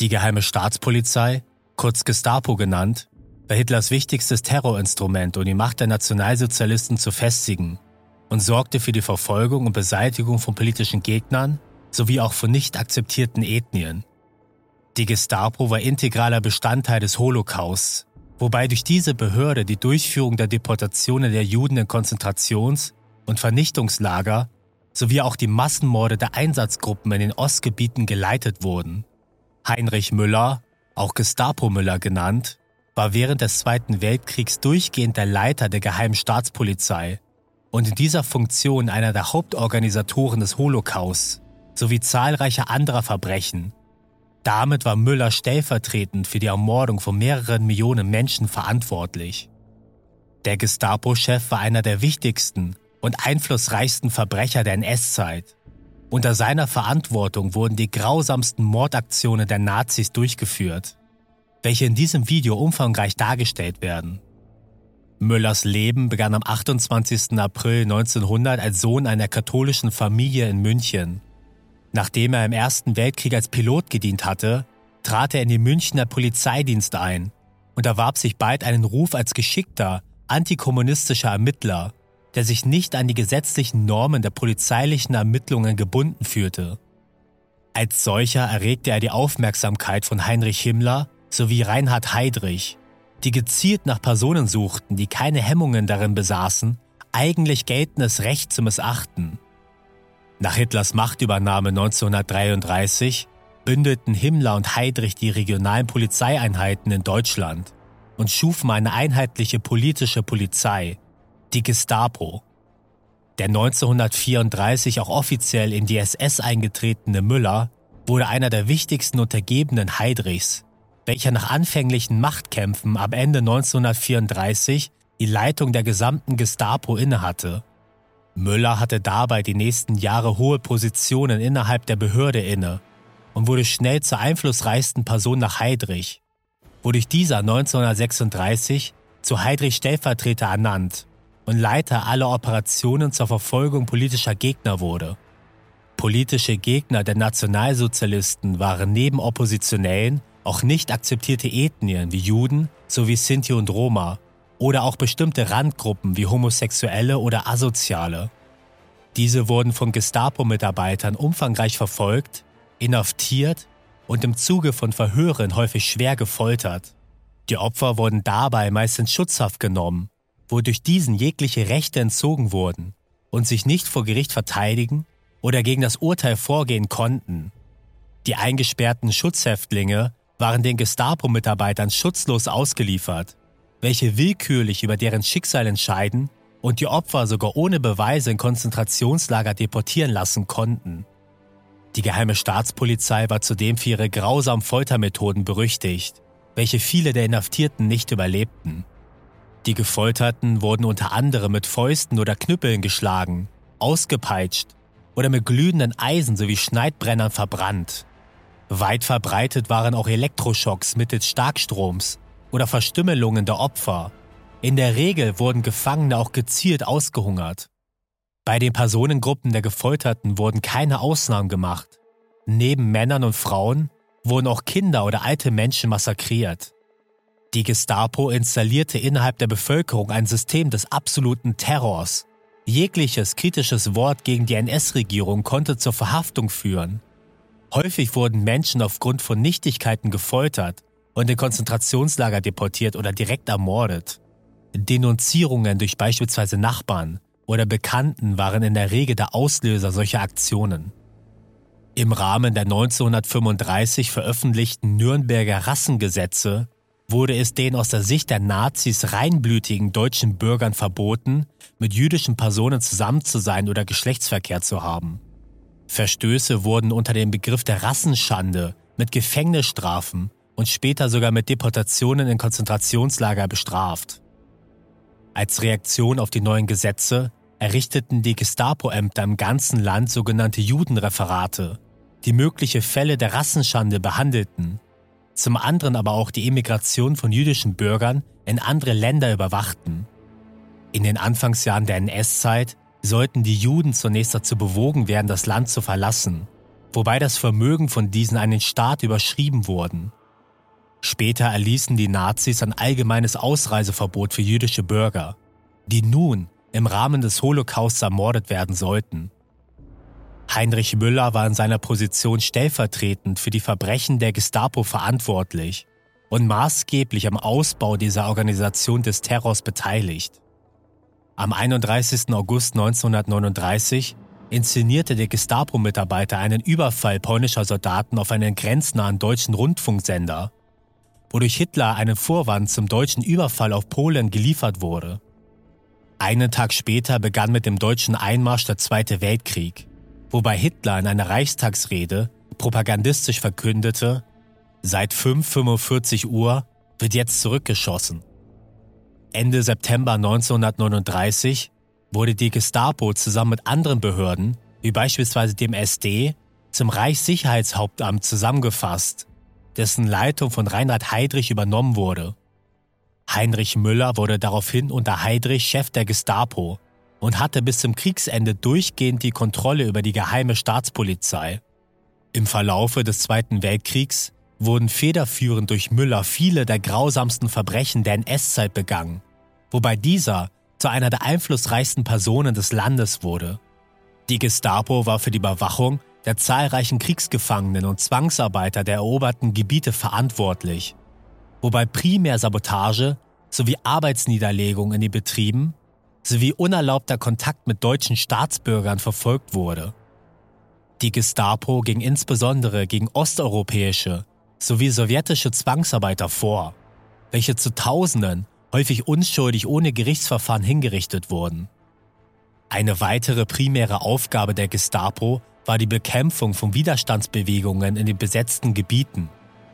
Die geheime Staatspolizei, kurz Gestapo genannt, war Hitlers wichtigstes Terrorinstrument, um die Macht der Nationalsozialisten zu festigen und sorgte für die Verfolgung und Beseitigung von politischen Gegnern sowie auch von nicht akzeptierten Ethnien. Die Gestapo war integraler Bestandteil des Holocausts, wobei durch diese Behörde die Durchführung der Deportationen der Juden in Konzentrations- und Vernichtungslager sowie auch die Massenmorde der Einsatzgruppen in den Ostgebieten geleitet wurden. Heinrich Müller, auch Gestapo Müller genannt, war während des Zweiten Weltkriegs durchgehend der Leiter der Geheimen Staatspolizei und in dieser Funktion einer der Hauptorganisatoren des Holocaust sowie zahlreicher anderer Verbrechen. Damit war Müller stellvertretend für die Ermordung von mehreren Millionen Menschen verantwortlich. Der Gestapo-Chef war einer der wichtigsten und einflussreichsten Verbrecher der NS-Zeit. Unter seiner Verantwortung wurden die grausamsten Mordaktionen der Nazis durchgeführt, welche in diesem Video umfangreich dargestellt werden. Müllers Leben begann am 28. April 1900 als Sohn einer katholischen Familie in München. Nachdem er im Ersten Weltkrieg als Pilot gedient hatte, trat er in den Münchner Polizeidienst ein und erwarb sich bald einen Ruf als geschickter, antikommunistischer Ermittler der sich nicht an die gesetzlichen Normen der polizeilichen Ermittlungen gebunden fühlte. Als solcher erregte er die Aufmerksamkeit von Heinrich Himmler sowie Reinhard Heydrich, die gezielt nach Personen suchten, die keine Hemmungen darin besaßen, eigentlich geltendes Recht zu missachten. Nach Hitlers Machtübernahme 1933 bündelten Himmler und Heydrich die regionalen Polizeieinheiten in Deutschland und schufen eine einheitliche politische Polizei, die Gestapo. Der 1934 auch offiziell in die SS eingetretene Müller wurde einer der wichtigsten Untergebenen Heydrichs, welcher nach anfänglichen Machtkämpfen am Ende 1934 die Leitung der gesamten Gestapo innehatte. Müller hatte dabei die nächsten Jahre hohe Positionen innerhalb der Behörde inne und wurde schnell zur einflussreichsten Person nach Heydrich, wodurch dieser 1936 zu Heydrich Stellvertreter ernannt und Leiter aller Operationen zur Verfolgung politischer Gegner wurde. Politische Gegner der Nationalsozialisten waren neben Oppositionellen auch nicht akzeptierte Ethnien wie Juden sowie Sinti und Roma oder auch bestimmte Randgruppen wie Homosexuelle oder Asoziale. Diese wurden von Gestapo-Mitarbeitern umfangreich verfolgt, inhaftiert und im Zuge von Verhören häufig schwer gefoltert. Die Opfer wurden dabei meist in Schutzhaft genommen wodurch diesen jegliche Rechte entzogen wurden und sich nicht vor Gericht verteidigen oder gegen das Urteil vorgehen konnten. Die eingesperrten Schutzhäftlinge waren den Gestapo-Mitarbeitern schutzlos ausgeliefert, welche willkürlich über deren Schicksal entscheiden und die Opfer sogar ohne Beweise in Konzentrationslager deportieren lassen konnten. Die geheime Staatspolizei war zudem für ihre grausamen Foltermethoden berüchtigt, welche viele der Inhaftierten nicht überlebten. Die Gefolterten wurden unter anderem mit Fäusten oder Knüppeln geschlagen, ausgepeitscht oder mit glühenden Eisen sowie Schneidbrennern verbrannt. Weit verbreitet waren auch Elektroschocks mittels Starkstroms oder Verstümmelungen der Opfer. In der Regel wurden Gefangene auch gezielt ausgehungert. Bei den Personengruppen der Gefolterten wurden keine Ausnahmen gemacht. Neben Männern und Frauen wurden auch Kinder oder alte Menschen massakriert. Die Gestapo installierte innerhalb der Bevölkerung ein System des absoluten Terrors. Jegliches kritisches Wort gegen die NS-Regierung konnte zur Verhaftung führen. Häufig wurden Menschen aufgrund von Nichtigkeiten gefoltert und in Konzentrationslager deportiert oder direkt ermordet. Denunzierungen durch beispielsweise Nachbarn oder Bekannten waren in der Regel der Auslöser solcher Aktionen. Im Rahmen der 1935 veröffentlichten Nürnberger Rassengesetze wurde es den aus der Sicht der Nazis reinblütigen deutschen Bürgern verboten, mit jüdischen Personen zusammen zu sein oder Geschlechtsverkehr zu haben. Verstöße wurden unter dem Begriff der Rassenschande mit Gefängnisstrafen und später sogar mit Deportationen in Konzentrationslager bestraft. Als Reaktion auf die neuen Gesetze errichteten die Gestapo-Ämter im ganzen Land sogenannte Judenreferate, die mögliche Fälle der Rassenschande behandelten zum anderen aber auch die Emigration von jüdischen Bürgern in andere Länder überwachten. In den Anfangsjahren der NS-Zeit sollten die Juden zunächst dazu bewogen werden, das Land zu verlassen. wobei das Vermögen von diesen an den Staat überschrieben wurden. Später erließen die Nazis ein allgemeines Ausreiseverbot für jüdische Bürger, die nun im Rahmen des Holocausts ermordet werden sollten. Heinrich Müller war in seiner Position stellvertretend für die Verbrechen der Gestapo verantwortlich und maßgeblich am Ausbau dieser Organisation des Terrors beteiligt. Am 31. August 1939 inszenierte der Gestapo-Mitarbeiter einen Überfall polnischer Soldaten auf einen grenznahen deutschen Rundfunksender, wodurch Hitler einen Vorwand zum deutschen Überfall auf Polen geliefert wurde. Einen Tag später begann mit dem deutschen Einmarsch der Zweite Weltkrieg, wobei Hitler in einer Reichstagsrede propagandistisch verkündete, seit 5.45 Uhr wird jetzt zurückgeschossen. Ende September 1939 wurde die Gestapo zusammen mit anderen Behörden, wie beispielsweise dem SD, zum Reichssicherheitshauptamt zusammengefasst, dessen Leitung von Reinhard Heydrich übernommen wurde. Heinrich Müller wurde daraufhin unter Heydrich Chef der Gestapo und hatte bis zum Kriegsende durchgehend die Kontrolle über die geheime Staatspolizei. Im Verlaufe des Zweiten Weltkriegs wurden federführend durch Müller viele der grausamsten Verbrechen der NS-Zeit begangen, wobei dieser zu einer der einflussreichsten Personen des Landes wurde. Die Gestapo war für die Überwachung der zahlreichen Kriegsgefangenen und Zwangsarbeiter der eroberten Gebiete verantwortlich, wobei primär Sabotage sowie Arbeitsniederlegung in den Betrieben sowie unerlaubter Kontakt mit deutschen Staatsbürgern verfolgt wurde. Die Gestapo ging insbesondere gegen osteuropäische sowie sowjetische Zwangsarbeiter vor, welche zu Tausenden häufig unschuldig ohne Gerichtsverfahren hingerichtet wurden. Eine weitere primäre Aufgabe der Gestapo war die Bekämpfung von Widerstandsbewegungen in den besetzten Gebieten,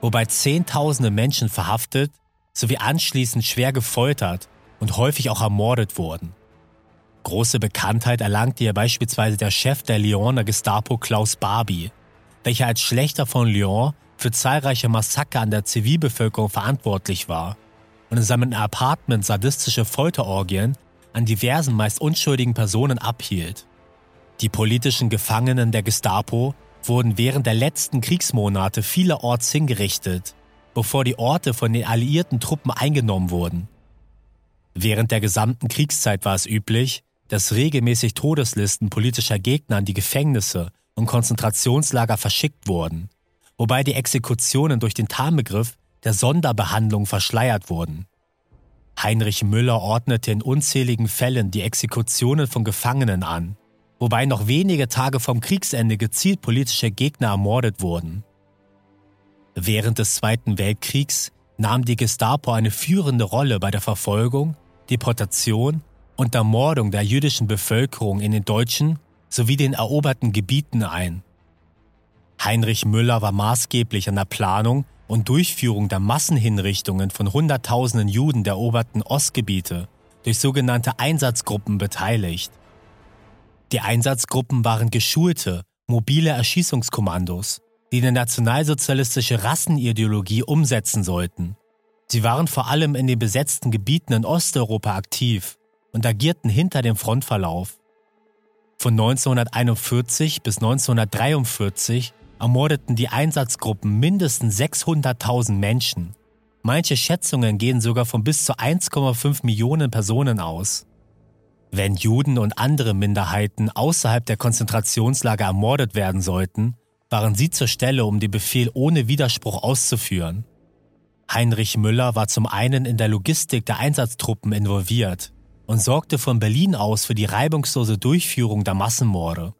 wobei Zehntausende Menschen verhaftet sowie anschließend schwer gefoltert und häufig auch ermordet wurden. Große Bekanntheit erlangte hier beispielsweise der Chef der Lyoner Gestapo Klaus Barbie, welcher als Schlechter von Lyon für zahlreiche Massaker an der Zivilbevölkerung verantwortlich war und in seinem Apartment sadistische Folterorgien an diversen meist unschuldigen Personen abhielt. Die politischen Gefangenen der Gestapo wurden während der letzten Kriegsmonate vielerorts hingerichtet, bevor die Orte von den alliierten Truppen eingenommen wurden. Während der gesamten Kriegszeit war es üblich, dass regelmäßig Todeslisten politischer Gegner an die Gefängnisse und Konzentrationslager verschickt wurden, wobei die Exekutionen durch den Tarnbegriff der Sonderbehandlung verschleiert wurden. Heinrich Müller ordnete in unzähligen Fällen die Exekutionen von Gefangenen an, wobei noch wenige Tage vom Kriegsende gezielt politische Gegner ermordet wurden. Während des Zweiten Weltkriegs nahm die Gestapo eine führende Rolle bei der Verfolgung, Deportation und Ermordung der jüdischen Bevölkerung in den deutschen sowie den eroberten Gebieten ein. Heinrich Müller war maßgeblich an der Planung und Durchführung der Massenhinrichtungen von Hunderttausenden Juden der eroberten Ostgebiete durch sogenannte Einsatzgruppen beteiligt. Die Einsatzgruppen waren geschulte, mobile Erschießungskommandos, die eine nationalsozialistische Rassenideologie umsetzen sollten. Sie waren vor allem in den besetzten Gebieten in Osteuropa aktiv und agierten hinter dem Frontverlauf. Von 1941 bis 1943 ermordeten die Einsatzgruppen mindestens 600.000 Menschen. Manche Schätzungen gehen sogar von bis zu 1,5 Millionen Personen aus. Wenn Juden und andere Minderheiten außerhalb der Konzentrationslager ermordet werden sollten, waren sie zur Stelle, um den Befehl ohne Widerspruch auszuführen. Heinrich Müller war zum einen in der Logistik der Einsatztruppen involviert und sorgte von Berlin aus für die reibungslose Durchführung der Massenmorde.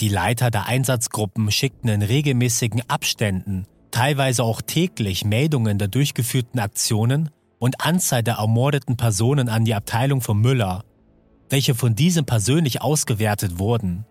Die Leiter der Einsatzgruppen schickten in regelmäßigen Abständen, teilweise auch täglich, Meldungen der durchgeführten Aktionen und Anzahl der ermordeten Personen an die Abteilung von Müller, welche von diesem persönlich ausgewertet wurden.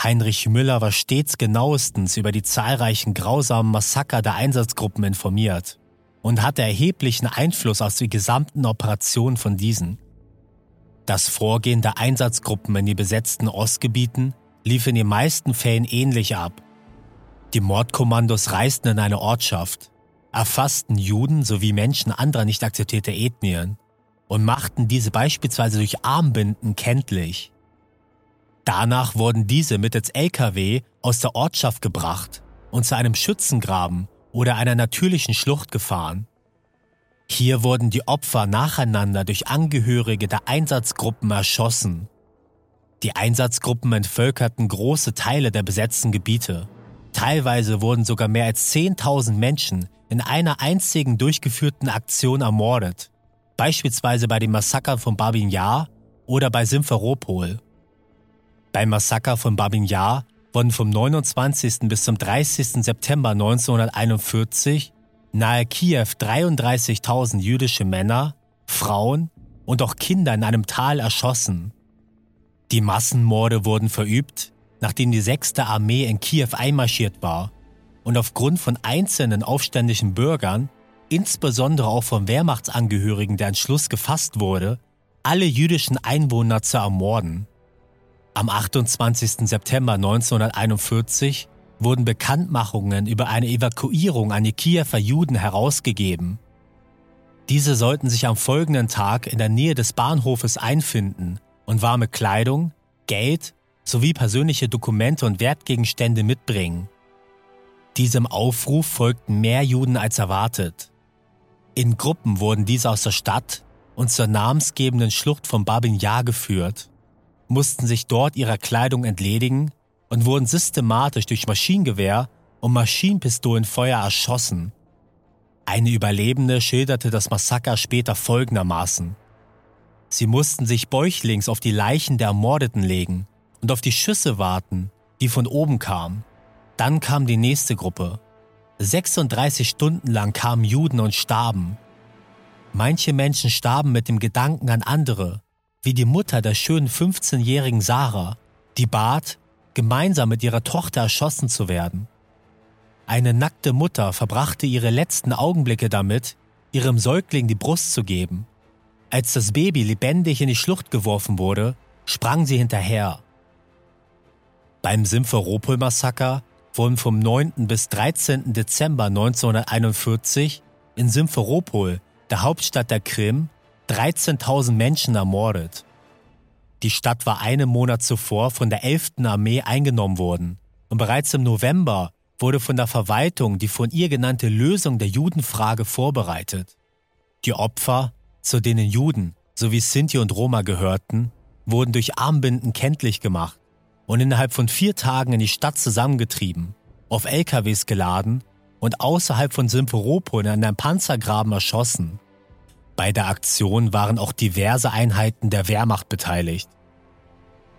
Heinrich Müller war stets genauestens über die zahlreichen grausamen Massaker der Einsatzgruppen informiert und hatte erheblichen Einfluss auf die gesamten Operationen von diesen. Das Vorgehen der Einsatzgruppen in die besetzten Ostgebieten lief in den meisten Fällen ähnlich ab. Die Mordkommandos reisten in eine Ortschaft, erfassten Juden sowie Menschen anderer nicht akzeptierter Ethnien und machten diese beispielsweise durch Armbinden kenntlich. Danach wurden diese mittels Lkw aus der Ortschaft gebracht und zu einem Schützengraben oder einer natürlichen Schlucht gefahren. Hier wurden die Opfer nacheinander durch Angehörige der Einsatzgruppen erschossen. Die Einsatzgruppen entvölkerten große Teile der besetzten Gebiete. Teilweise wurden sogar mehr als 10.000 Menschen in einer einzigen durchgeführten Aktion ermordet, beispielsweise bei den Massakern von Babin Yar oder bei Simferopol. Beim Massaker von Babin Yar wurden vom 29. bis zum 30. September 1941 nahe Kiew 33.000 jüdische Männer, Frauen und auch Kinder in einem Tal erschossen. Die Massenmorde wurden verübt, nachdem die 6. Armee in Kiew einmarschiert war und aufgrund von einzelnen aufständischen Bürgern, insbesondere auch von Wehrmachtsangehörigen, der Entschluss gefasst wurde, alle jüdischen Einwohner zu ermorden. Am 28. September 1941 wurden Bekanntmachungen über eine Evakuierung an die Kiewer Juden herausgegeben. Diese sollten sich am folgenden Tag in der Nähe des Bahnhofes einfinden und warme Kleidung, Geld sowie persönliche Dokumente und Wertgegenstände mitbringen. Diesem Aufruf folgten mehr Juden als erwartet. In Gruppen wurden diese aus der Stadt und zur namensgebenden Schlucht von Babin Yar geführt mussten sich dort ihrer Kleidung entledigen und wurden systematisch durch Maschinengewehr und Maschinenpistolenfeuer erschossen. Eine Überlebende schilderte das Massaker später folgendermaßen. Sie mussten sich bäuchlings auf die Leichen der Ermordeten legen und auf die Schüsse warten, die von oben kamen. Dann kam die nächste Gruppe. 36 Stunden lang kamen Juden und starben. Manche Menschen starben mit dem Gedanken an andere, wie die Mutter der schönen 15-jährigen Sarah, die bat, gemeinsam mit ihrer Tochter erschossen zu werden. Eine nackte Mutter verbrachte ihre letzten Augenblicke damit, ihrem Säugling die Brust zu geben. Als das Baby lebendig in die Schlucht geworfen wurde, sprang sie hinterher. Beim Simferopol-Massaker wurden vom 9. bis 13. Dezember 1941 in Simferopol, der Hauptstadt der Krim, 13.000 Menschen ermordet. Die Stadt war einen Monat zuvor von der 11. Armee eingenommen worden und bereits im November wurde von der Verwaltung die von ihr genannte Lösung der Judenfrage vorbereitet. Die Opfer, zu denen Juden sowie Sinti und Roma gehörten, wurden durch Armbinden kenntlich gemacht und innerhalb von vier Tagen in die Stadt zusammengetrieben, auf LKWs geladen und außerhalb von Simferopol in einem Panzergraben erschossen. Bei der Aktion waren auch diverse Einheiten der Wehrmacht beteiligt.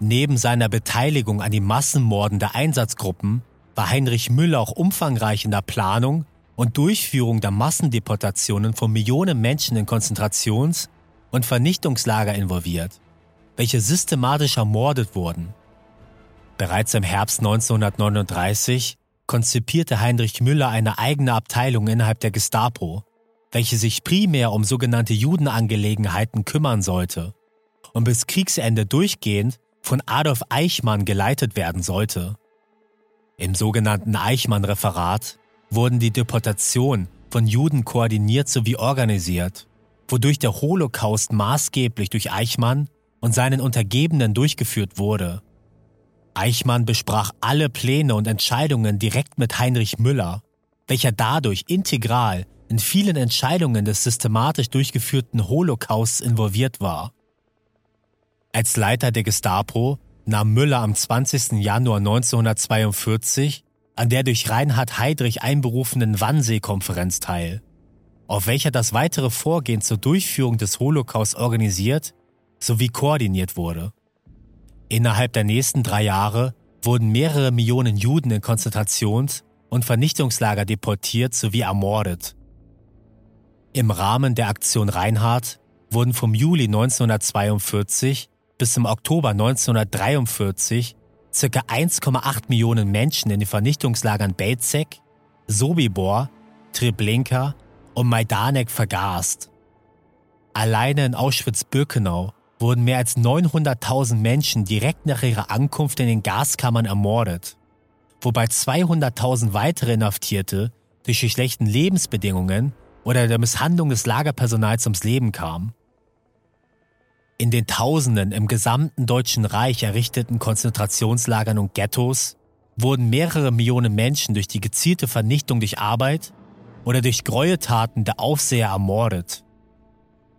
Neben seiner Beteiligung an den Massenmorden der Einsatzgruppen war Heinrich Müller auch umfangreich in der Planung und Durchführung der Massendeportationen von Millionen Menschen in Konzentrations- und Vernichtungslager involviert, welche systematisch ermordet wurden. Bereits im Herbst 1939 konzipierte Heinrich Müller eine eigene Abteilung innerhalb der Gestapo, welche sich primär um sogenannte Judenangelegenheiten kümmern sollte und bis Kriegsende durchgehend von Adolf Eichmann geleitet werden sollte. Im sogenannten Eichmann-Referat wurden die Deportationen von Juden koordiniert sowie organisiert, wodurch der Holocaust maßgeblich durch Eichmann und seinen Untergebenen durchgeführt wurde. Eichmann besprach alle Pläne und Entscheidungen direkt mit Heinrich Müller, welcher dadurch integral in vielen Entscheidungen des systematisch durchgeführten Holocausts involviert war. Als Leiter der Gestapo nahm Müller am 20. Januar 1942 an der durch Reinhard Heydrich einberufenen Wannsee-Konferenz teil, auf welcher das weitere Vorgehen zur Durchführung des Holocaust organisiert sowie koordiniert wurde. Innerhalb der nächsten drei Jahre wurden mehrere Millionen Juden in Konzentrations- und Vernichtungslager deportiert sowie ermordet. Im Rahmen der Aktion Reinhardt wurden vom Juli 1942 bis zum Oktober 1943 ca. 1,8 Millionen Menschen in den Vernichtungslagern Belzec, Sobibor, Treblinka und Majdanek vergast. Alleine in Auschwitz-Birkenau wurden mehr als 900.000 Menschen direkt nach ihrer Ankunft in den Gaskammern ermordet, wobei 200.000 weitere Inhaftierte durch die schlechten Lebensbedingungen oder der Misshandlung des Lagerpersonals ums Leben kam. In den Tausenden im gesamten Deutschen Reich errichteten Konzentrationslagern und Ghettos wurden mehrere Millionen Menschen durch die gezielte Vernichtung durch Arbeit oder durch Gräueltaten der Aufseher ermordet.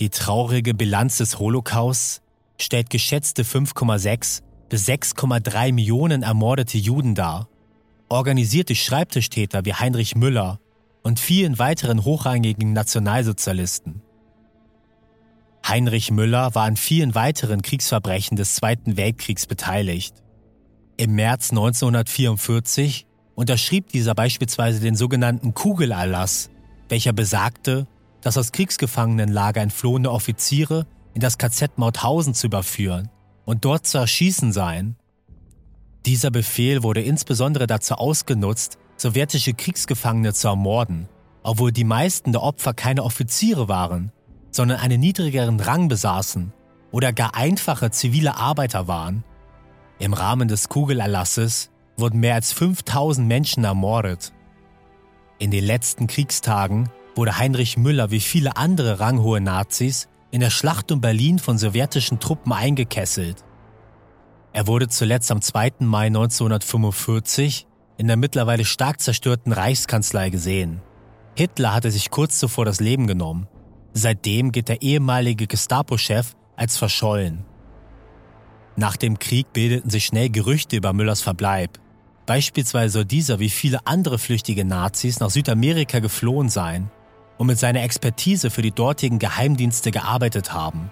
Die traurige Bilanz des Holocausts stellt geschätzte 5,6 bis 6,3 Millionen ermordete Juden dar, organisiert durch Schreibtischtäter wie Heinrich Müller und vielen weiteren hochrangigen Nationalsozialisten. Heinrich Müller war an vielen weiteren Kriegsverbrechen des Zweiten Weltkriegs beteiligt. Im März 1944 unterschrieb dieser beispielsweise den sogenannten Kugelerlass, welcher besagte, dass aus Kriegsgefangenenlager entflohene Offiziere in das KZ Mauthausen zu überführen und dort zu erschießen seien. Dieser Befehl wurde insbesondere dazu ausgenutzt, sowjetische Kriegsgefangene zu ermorden, obwohl die meisten der Opfer keine Offiziere waren, sondern einen niedrigeren Rang besaßen oder gar einfache zivile Arbeiter waren. Im Rahmen des Kugelerlasses wurden mehr als 5000 Menschen ermordet. In den letzten Kriegstagen wurde Heinrich Müller wie viele andere ranghohe Nazis in der Schlacht um Berlin von sowjetischen Truppen eingekesselt. Er wurde zuletzt am 2. Mai 1945 in der mittlerweile stark zerstörten Reichskanzlei gesehen. Hitler hatte sich kurz zuvor das Leben genommen. Seitdem geht der ehemalige Gestapo-Chef als verschollen. Nach dem Krieg bildeten sich schnell Gerüchte über Müllers Verbleib. Beispielsweise soll dieser wie viele andere flüchtige Nazis nach Südamerika geflohen sein und mit seiner Expertise für die dortigen Geheimdienste gearbeitet haben.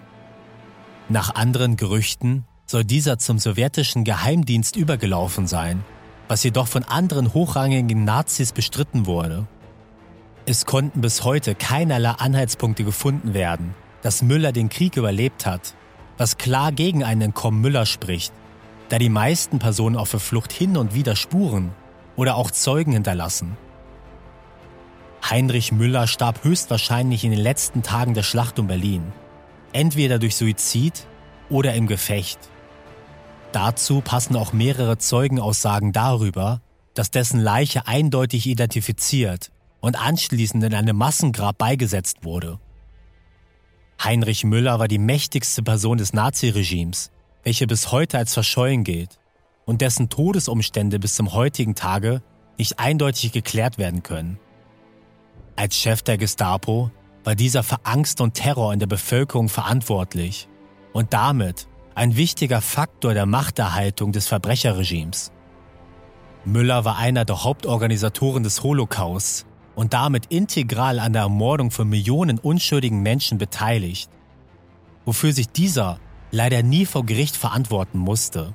Nach anderen Gerüchten soll dieser zum sowjetischen Geheimdienst übergelaufen sein, was jedoch von anderen hochrangigen Nazis bestritten wurde. Es konnten bis heute keinerlei Anhaltspunkte gefunden werden, dass Müller den Krieg überlebt hat, was klar gegen einen Entkommen Müller spricht, da die meisten Personen auf der Flucht hin und wieder Spuren oder auch Zeugen hinterlassen. Heinrich Müller starb höchstwahrscheinlich in den letzten Tagen der Schlacht um Berlin, entweder durch Suizid oder im Gefecht. Dazu passen auch mehrere Zeugenaussagen darüber, dass dessen Leiche eindeutig identifiziert und anschließend in einem Massengrab beigesetzt wurde. Heinrich Müller war die mächtigste Person des Naziregimes, welche bis heute als verschollen gilt und dessen Todesumstände bis zum heutigen Tage nicht eindeutig geklärt werden können. Als Chef der Gestapo war dieser für Angst und Terror in der Bevölkerung verantwortlich und damit ein wichtiger Faktor der Machterhaltung des Verbrecherregimes. Müller war einer der Hauptorganisatoren des Holocausts und damit integral an der Ermordung von Millionen unschuldigen Menschen beteiligt, wofür sich dieser leider nie vor Gericht verantworten musste.